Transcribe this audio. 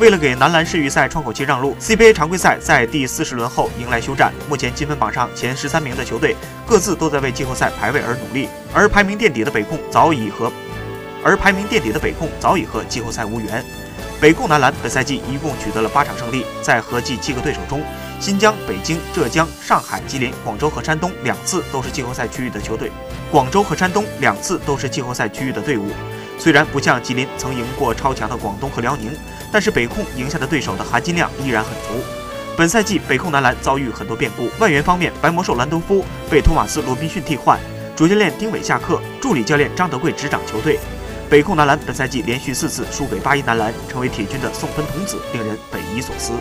为了给男篮世预赛窗口期让路，CBA 常规赛在第四十轮后迎来休战。目前积分榜上前十三名的球队各自都在为季后赛排位而努力，而排名垫底的北控早已和而排名垫底的北控早已和季后赛无缘。北控男篮本赛季一共取得了八场胜利，在合计七个对手中，新疆、北京、浙江、上海、吉林、广州和山东两次都是季后赛区域的球队。广州和山东两次都是季后赛区域的队伍。虽然不像吉林曾赢过超强的广东和辽宁，但是北控赢下的对手的含金量依然很足。本赛季北控男篮遭遇很多变故，外援方面，白魔兽兰多夫被托马斯罗宾逊替换，主教练丁伟下课，助理教练张德贵执掌球队。北控男篮本赛季连续四次输给八一男篮，成为铁军的送分童子，令人匪夷所思。